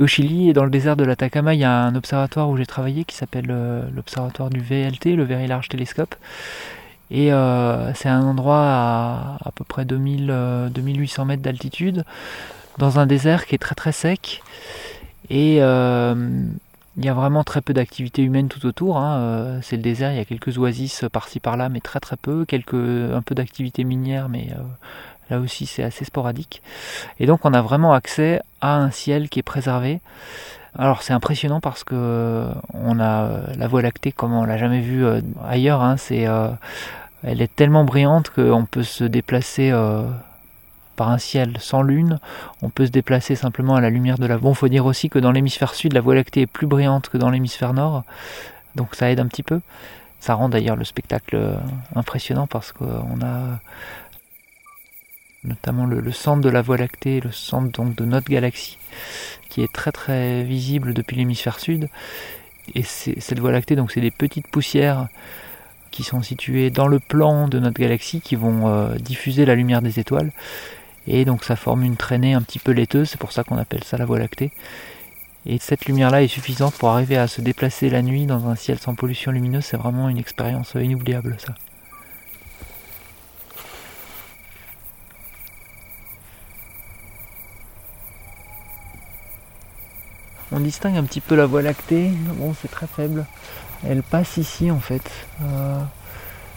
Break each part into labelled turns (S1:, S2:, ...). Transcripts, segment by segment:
S1: Au Chili et dans le désert de l'Atacama, il y a un observatoire où j'ai travaillé qui s'appelle euh, l'observatoire du VLT, le Very Large Telescope. Et euh, c'est un endroit à à peu près 2000, euh, 2800 mètres d'altitude, dans un désert qui est très très sec. Et euh, il y a vraiment très peu d'activité humaine tout autour. hein. Euh, c'est le désert, il y a quelques oasis par-ci par-là, mais très très peu. Quelques, un peu d'activité minière, mais euh, là aussi c'est assez sporadique. Et donc on a vraiment accès à un ciel qui est préservé. Alors c'est impressionnant parce que euh, on a euh, la Voie lactée comme on l'a jamais vue euh, ailleurs. hein. C'est, elle est tellement brillante qu'on peut se déplacer par un ciel sans lune. On peut se déplacer simplement à la lumière de la. Bon, faut dire aussi que dans l'hémisphère sud, la Voie lactée est plus brillante que dans l'hémisphère nord, donc ça aide un petit peu. Ça rend d'ailleurs le spectacle impressionnant parce qu'on a notamment le, le centre de la Voie lactée, le centre donc de notre galaxie, qui est très très visible depuis l'hémisphère sud. Et cette Voie lactée, donc c'est des petites poussières qui sont situées dans le plan de notre galaxie, qui vont euh, diffuser la lumière des étoiles. Et donc ça forme une traînée un petit peu laiteuse, c'est pour ça qu'on appelle ça la Voie lactée. Et cette lumière-là est suffisante pour arriver à se déplacer la nuit dans un ciel sans pollution lumineuse. C'est vraiment une expérience inoubliable, ça. On distingue un petit peu la Voie lactée. Bon, c'est très faible. Elle passe ici, en fait. Euh,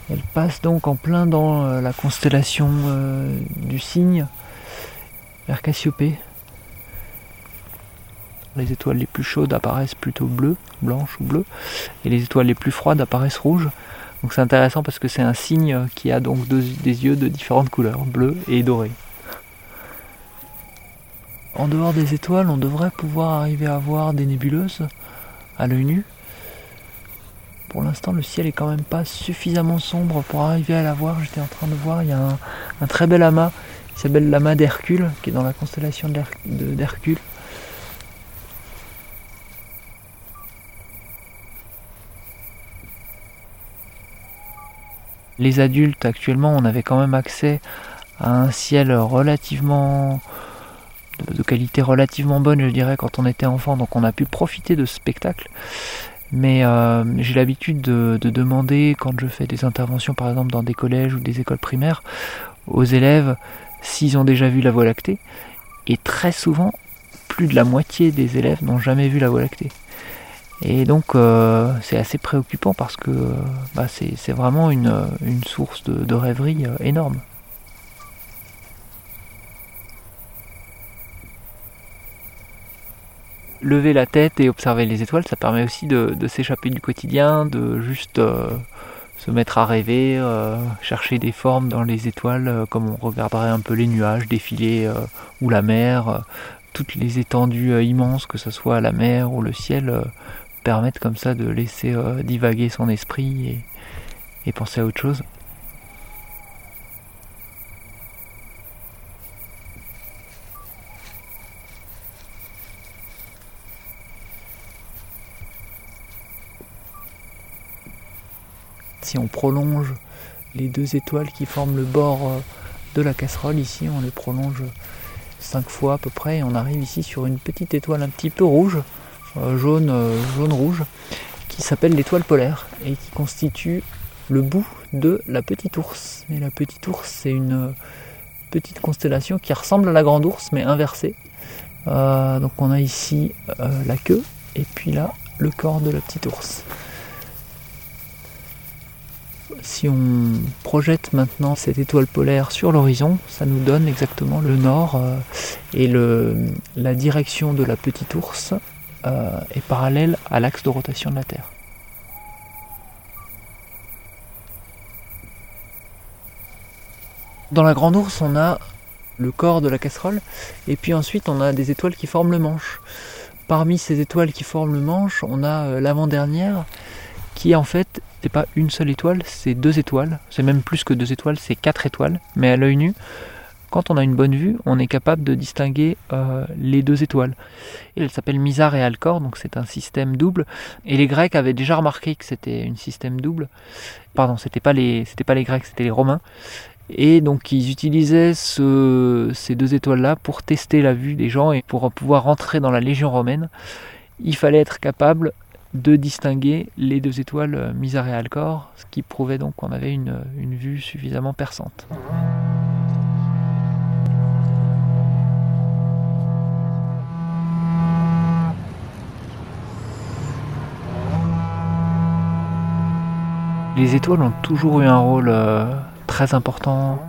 S1: elle passe donc en plein dans euh, la constellation euh, du cygne, vers Cassiopée. Les étoiles les plus chaudes apparaissent plutôt bleues, blanches ou bleues, et les étoiles les plus froides apparaissent rouges. Donc c'est intéressant parce que c'est un cygne qui a donc des yeux de différentes couleurs, bleu et doré. En dehors des étoiles, on devrait pouvoir arriver à voir des nébuleuses à l'œil nu. Pour l'instant, le ciel est quand même pas suffisamment sombre pour arriver à la voir. J'étais en train de voir, il y a un, un très bel amas qui s'appelle l'amas d'Hercule, qui est dans la constellation d'Hercule. Les adultes, actuellement, on avait quand même accès à un ciel relativement de, qualité relativement bonne, je dirais, quand on était enfant. Donc on a pu profiter de ce spectacle. Mais euh, j'ai l'habitude de, de demander, quand je fais des interventions, par exemple dans des collèges ou des écoles primaires, aux élèves s'ils ont déjà vu la Voie lactée. Et très souvent, plus de la moitié des élèves n'ont jamais vu la Voie lactée. Et donc euh, c'est assez préoccupant parce que euh, bah, c'est vraiment une, source de, rêverie énorme. Lever la tête et observer les étoiles, ça permet aussi de, s'échapper du quotidien, de juste euh, se mettre à rêver, euh, chercher des formes dans les étoiles, euh, comme on regarderait un peu les nuages défiler ou la mer. toutes les étendues immenses, que ce soit la mer ou le ciel, permettent comme ça de laisser divaguer son esprit et penser à autre chose. Si on prolonge les deux étoiles qui forment le bord euh, de la casserole, ici on les prolonge 5 fois à peu près et on arrive ici sur une petite étoile un petit peu rouge, euh, jaune, euh, jaune rouge, qui s'appelle l'étoile polaire et qui constitue le bout de la petite ours. Et la petite ours c'est une petite constellation qui ressemble à la grande ours mais inversée. Donc on a ici la queue et puis là le corps de la petite ours. Si on projette maintenant cette étoile polaire sur l'horizon, ça nous donne exactement le nord euh, et la direction de la petite ours euh, est parallèle à l'axe de rotation de la Terre. Dans la grande ours, on a le corps de la casserole et puis ensuite on a des étoiles qui forment le manche. Parmi ces étoiles qui forment le manche, on a euh, l'avant-dernière qui en fait c'est pas une seule étoile, c'est deux étoiles. C'est même plus que deux étoiles, c'est quatre étoiles. Mais à l'œil nu, quand on a une bonne vue, on est capable de distinguer euh, les deux étoiles. Et elle s'appelle Mizar et Alcor, donc c'est un système double. Et les Grecs avaient déjà remarqué que c'était un système double. Pardon, c'était pas les, pas les Grecs, c'était les Romains. Et donc ils utilisaient ces deux étoiles-là pour tester la vue des gens et pour pouvoir rentrer dans la Légion romaine. Il fallait être capable de distinguer les deux étoiles Misare et Alcor, ce qui prouvait donc qu'on avait une, une vue suffisamment perçante. Les étoiles ont toujours eu un rôle euh, très important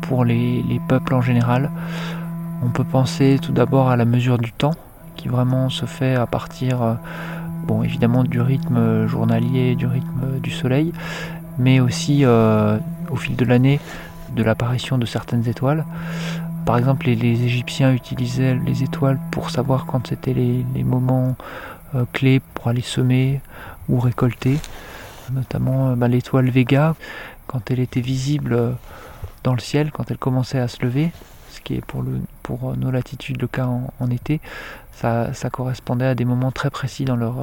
S1: pour les, peuples en général. On peut penser tout d'abord à la mesure du temps, qui vraiment se fait à partir, euh, bon évidemment du rythme journalier, du rythme du soleil, mais aussi euh, au fil de l'année de l'apparition de certaines étoiles. Par exemple, les, Égyptiens utilisaient les étoiles pour savoir quand c'était les, moments clés pour aller semer ou récolter notamment euh, bah, l'étoile Vega, quand elle était visible euh, dans le ciel, quand elle commençait à se lever, qui pour, euh, nos latitudes le cas en, été, ça, correspondait à des moments très précis dans leur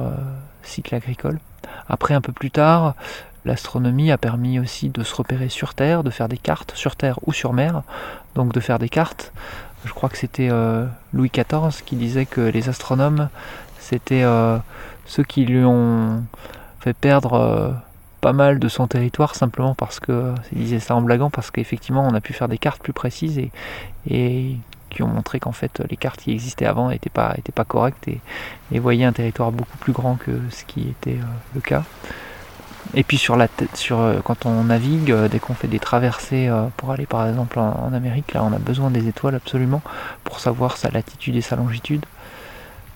S1: cycle agricole. Après, un peu plus tard, l'astronomie a permis aussi de se repérer sur Terre, de faire des cartes sur Terre ou sur mer, donc de faire des cartes. Je crois que c'était Louis XIV qui disait que les astronomes, c'était ceux qui lui ont fait perdre euh, pas mal de son territoire simplement parce que, il disait ça en blaguant, parce qu'effectivement on a pu faire des cartes plus précises et, qui ont montré qu'en fait les cartes qui existaient avant n'étaient pas, correctes et, et voyaient un territoire beaucoup plus grand que ce qui était euh, le cas. Et puis sur la sur, euh, quand on navigue, dès qu'on fait des traversées pour aller par exemple en, Amérique, là on a besoin des étoiles absolument pour savoir sa latitude et sa longitude.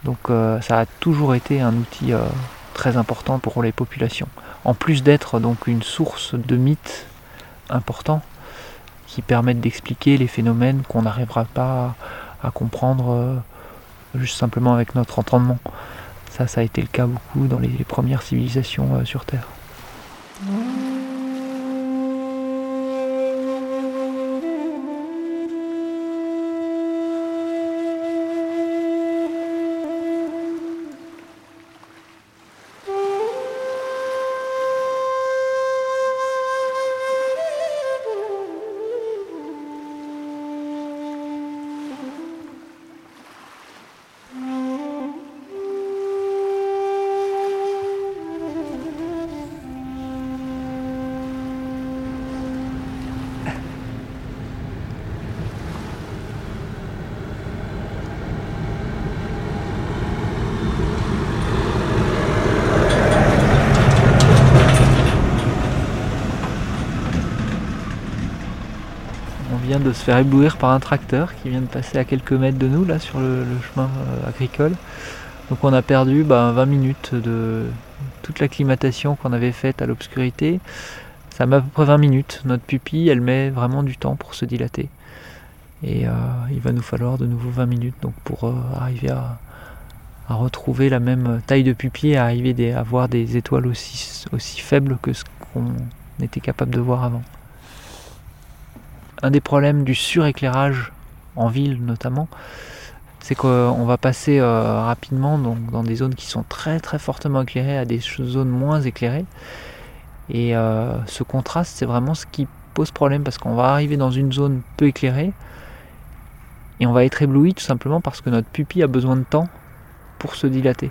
S1: Donc ça a toujours été un outil très important pour les populations. En plus d'être donc une source de mythes importants qui permettent d'expliquer les phénomènes qu'on n'arrivera pas à comprendre euh, juste simplement avec notre entendement. Ça, ça a été le cas beaucoup dans les premières civilisations euh, sur Terre. De se faire éblouir par un tracteur qui vient de passer à quelques mètres de nous là sur le, chemin euh, agricole. Donc on a perdu 20 bah, minutes de toute l'acclimatation qu'on avait faite à l'obscurité. Ça met à peu près 20 minutes. Notre pupille, elle met vraiment du temps pour se dilater. Et euh, il va nous falloir de nouveau 20 minutes donc pour euh, arriver à, retrouver la même taille de pupille et arriver à voir des étoiles aussi faibles que ce qu'on était capable de voir avant un des problèmes du suréclairage en ville notamment, c'est qu'on va passer euh, rapidement dans des zones qui sont très très fortement éclairées à des zones moins éclairées. Et euh, ce contraste, c'est vraiment ce qui pose problème parce qu'on va arriver dans une zone peu éclairée et on va être ébloui tout simplement parce que notre pupille a besoin de temps pour se dilater.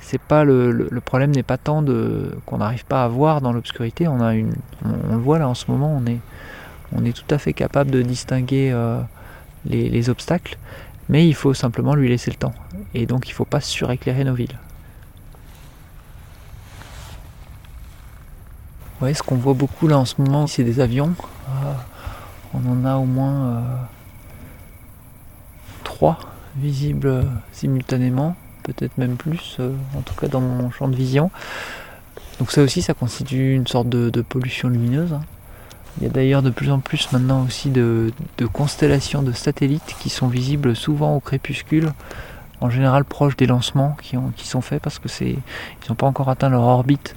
S1: C'est pas le, problème n'est pas tant de qu'on n'arrive pas à voir dans l'obscurité. On a une, on, le voit là en ce moment, on est on est tout à fait capable de distinguer euh, les, obstacles, mais il faut simplement lui laisser le temps. Et donc il ne faut pas suréclairer nos villes. Ouais, ce qu'on voit beaucoup là en ce moment, c'est des avions. Euh, on en a au moins euh, trois visibles simultanément, peut-être même plus, en tout cas dans mon champ de vision. Donc ça aussi, ça constitue une sorte de, pollution lumineuse. Hein. Il y a d'ailleurs de plus en plus maintenant aussi de, constellations de satellites qui sont visibles souvent au crépuscule, en général proches des lancements qui, sont faits parce que ils n'ont pas encore atteint leur orbite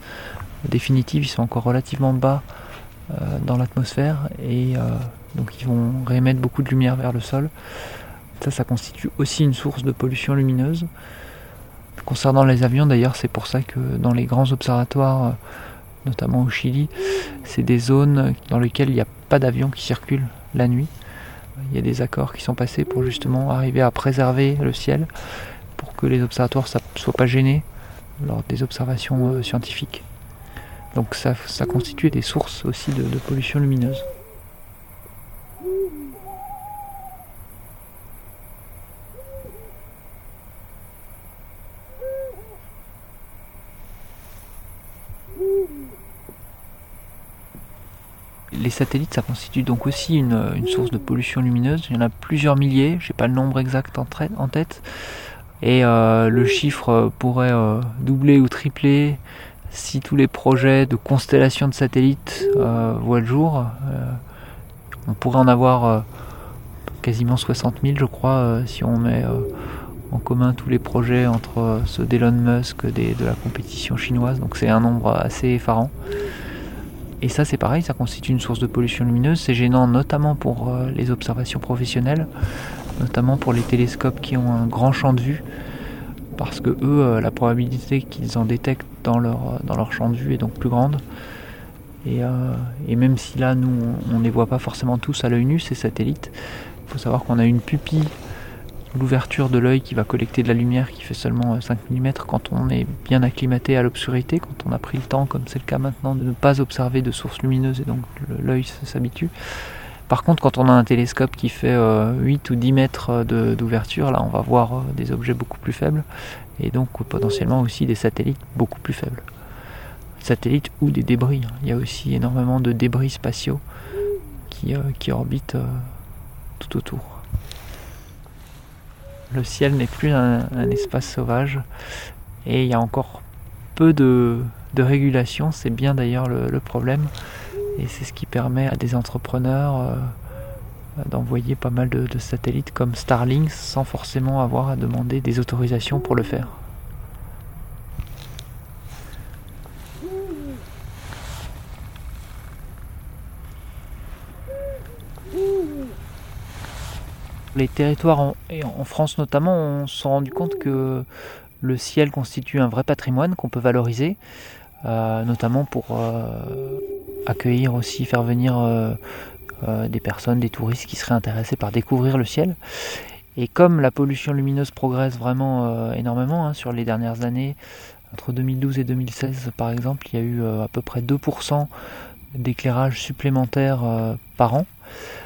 S1: définitive, ils sont encore relativement bas euh, dans l'atmosphère et euh, donc ils vont réémettre beaucoup de lumière vers le sol. Ça, ça constitue aussi une source de pollution lumineuse. Concernant les avions, d'ailleurs, c'est pour ça que dans les grands observatoires notamment au Chili, c'est des zones dans lesquelles il n'y a pas d'avions qui circulent la nuit. Il y a des accords qui sont passés pour justement arriver à préserver le ciel, pour que les observatoires ne soient pas gênés lors des observations euh, scientifiques. Donc ça, ça constitue des sources aussi de pollution lumineuse. Satellites, ça constitue donc aussi une, source de pollution lumineuse. Il y en a plusieurs milliers, je n'ai pas le nombre exact en, tête. Et euh, le chiffre pourrait euh, doubler ou tripler si tous les projets de constellation de satellites euh, voient le jour. on pourrait en avoir quasiment 60 000, je crois, si on met en commun tous les projets entre ceux d'Elon Musk, des, de la compétition chinoise. Donc c'est un nombre assez effarant. Et ça c'est pareil, ça constitue une source de pollution lumineuse. C'est gênant notamment pour euh, les observations professionnelles, notamment pour les télescopes qui ont un grand champ de vue, parce que eux, euh, la probabilité qu'ils en détectent dans leur, euh, dans leur champ de vue est donc plus grande. Et, et même si là, nous, on ne les voit pas forcément tous à l'œil nu, ces satellites, il faut savoir qu'on a une pupille l'ouverture de l'œil qui va collecter de la lumière qui fait seulement 5 euh, mm quand on est bien acclimaté à l'obscurité, quand on a pris le temps, comme c'est le cas maintenant, de ne pas observer de sources lumineuses et donc l'œil s'habitue. Par contre, quand on a un télescope qui fait 8 euh, ou 10 mètres euh, d'ouverture, là on va voir des objets beaucoup plus faibles et donc potentiellement aussi des satellites beaucoup plus faibles. Satellites ou des débris. Hein. Il y a aussi énormément de débris spatiaux qui, qui orbitent tout autour le ciel n'est plus un, espace sauvage. Et il y a encore peu de, régulation, c'est bien d'ailleurs le, problème. Et c'est ce qui permet à des entrepreneurs euh, d'envoyer pas mal de, de, satellites comme Starlink sans forcément avoir à demander des autorisations pour le faire. Les territoires en, France notamment, on s'est rendu compte que le ciel constitue un vrai patrimoine qu'on peut valoriser, euh, notamment pour euh, accueillir aussi, faire venir euh, des personnes, des touristes qui seraient intéressés par découvrir le ciel. Et comme la pollution lumineuse progresse vraiment énormément hein, sur les dernières années, entre 2012 et 2016 par exemple, il y a eu à peu près 2% d'éclairage supplémentaire par an.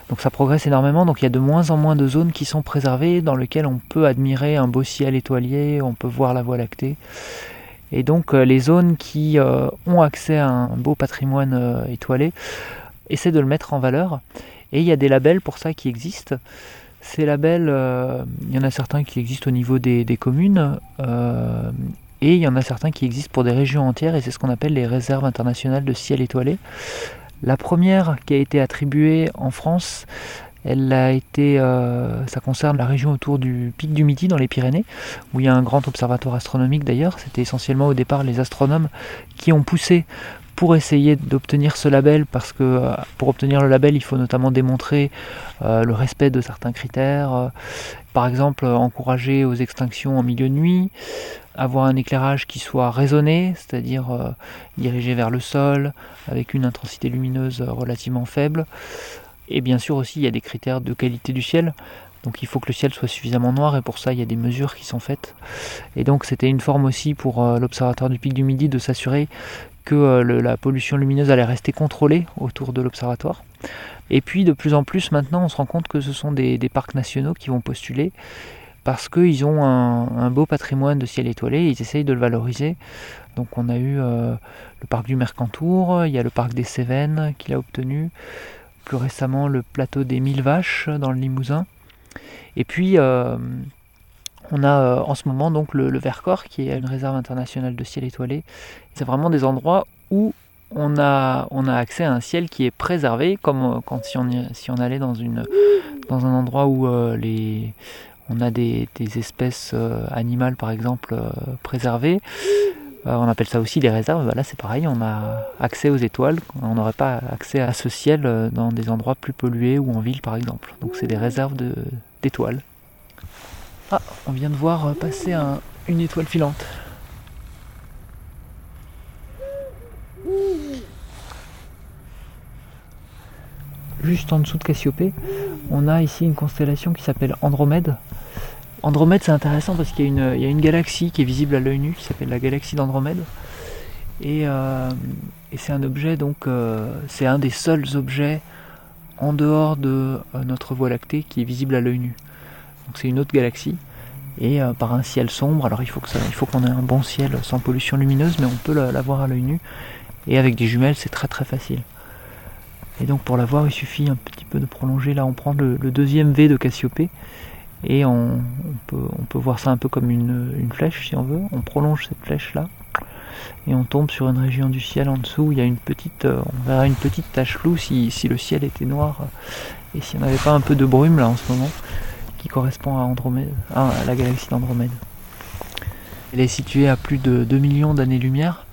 S1: Donc ça progresse énormément, donc il y a de moins en moins de zones qui sont préservées, dans lesquelles on peut admirer un beau ciel étoilé, on peut voir la Voie lactée. Et donc euh, les zones qui euh, ont accès à un beau patrimoine euh, étoilé essaient de le mettre en valeur. Et il y a des labels pour ça qui existent. Ces labels, il y en a certains qui existent au niveau des, des communes, et il y en a certains qui existent pour des régions entières, et c'est ce qu'on appelle les réserves internationales de ciel étoilé. La première qui a été attribuée en France, elle a été, euh, ça concerne la région autour du pic du Midi dans les Pyrénées, où il y a un grand observatoire astronomique d'ailleurs. C'était essentiellement au départ les astronomes qui ont poussé pour essayer d'obtenir ce label, parce que euh, pour obtenir le label, il faut notamment démontrer euh, le respect de certains critères, par exemple encourager aux extinctions en milieu de nuit, avoir un éclairage qui soit raisonné, c'est-à-dire euh, dirigé vers le sol, avec une intensité lumineuse relativement faible. Et bien sûr aussi, il y a des critères de qualité du ciel. Donc il faut que le ciel soit suffisamment noir et pour ça il y a des mesures qui sont faites. Et donc c'était une forme aussi pour euh, l'observatoire du pic du Midi de s'assurer que euh, la pollution lumineuse allait rester contrôlée autour de l'observatoire. Et puis de plus en plus maintenant on se rend compte que ce sont des parcs nationaux qui vont postuler parce qu'ils ont un, beau patrimoine de ciel étoilé et ils essayent de le valoriser. Donc on a eu euh, le parc du Mercantour, il y a le parc des Cévennes qu'il a obtenu, plus récemment le plateau des Mille Vaches dans le Limousin. Et puis euh, on a euh, en ce moment donc le, Vercors qui est une réserve internationale de ciel étoilé. C'est vraiment des endroits où on a, on a accès à un ciel qui est préservé, comme quand si on, si on allait dans, une, dans un endroit où les, on a des, espèces euh, animales par exemple euh, préservées. Bah, on appelle ça aussi des réserves. Bah, là, c'est pareil, on a accès aux étoiles. On n'aurait pas accès à ce ciel euh, dans des endroits plus pollués ou en ville, par exemple. Donc, c'est des réserves d'étoiles. Ah, on vient de voir passer une étoile filante. Juste en dessous de Cassiopée, on a ici une constellation qui s'appelle Andromède. Andromède, c'est intéressant parce qu'il y, a une galaxie qui est visible à l'œil nu, qui s'appelle la galaxie d'Andromède. Et, euh, c'est un objet, donc, euh, c'est un des seuls objets en dehors de euh, notre Voie lactée qui est visible à l'œil nu. Donc, c'est une autre galaxie. Et par un ciel sombre, alors il faut, qu'on ait un bon ciel sans pollution lumineuse, mais on peut la, voir à l'œil nu. Et avec des jumelles, c'est très très facile. Et donc pour la voir, il suffit un petit peu de prolonger. Là, on prend le, deuxième V de Cassiopée. Et on, peut, on, peut, voir ça un peu comme une, flèche, si on veut. On prolonge cette flèche-là. Et on tombe sur une région du ciel en dessous. Où il y a une petite, euh, on verra une petite tache floue si, si le ciel était noir. Et s'il n'y avait pas un peu de brume là en ce moment, qui correspond à, Andromède, à la galaxie d'Andromède. Elle est située à plus de 2 millions d'années-lumière.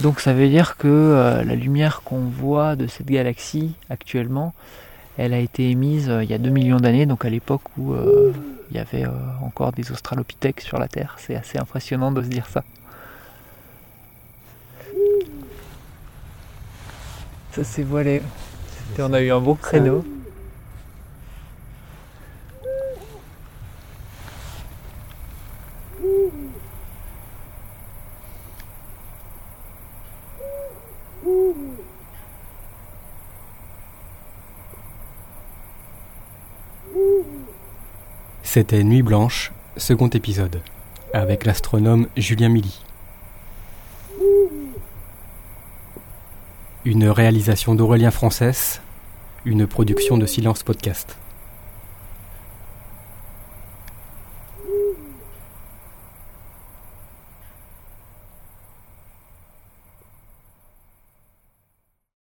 S1: Donc ça veut dire que euh, la lumière qu'on voit de cette galaxie actuellement, elle a été émise euh, il y a 2 millions d'années, donc à l'époque où euh, il y avait encore des australopithèques sur la Terre. C'est assez impressionnant de se dire ça. Ça s'est voilé. On a eu un beau créneau.
S2: C'était Nuit Blanche, second épisode, avec l'astronome Julien Milly. Une réalisation d'Aurélien Frances, une production de Silence Podcast.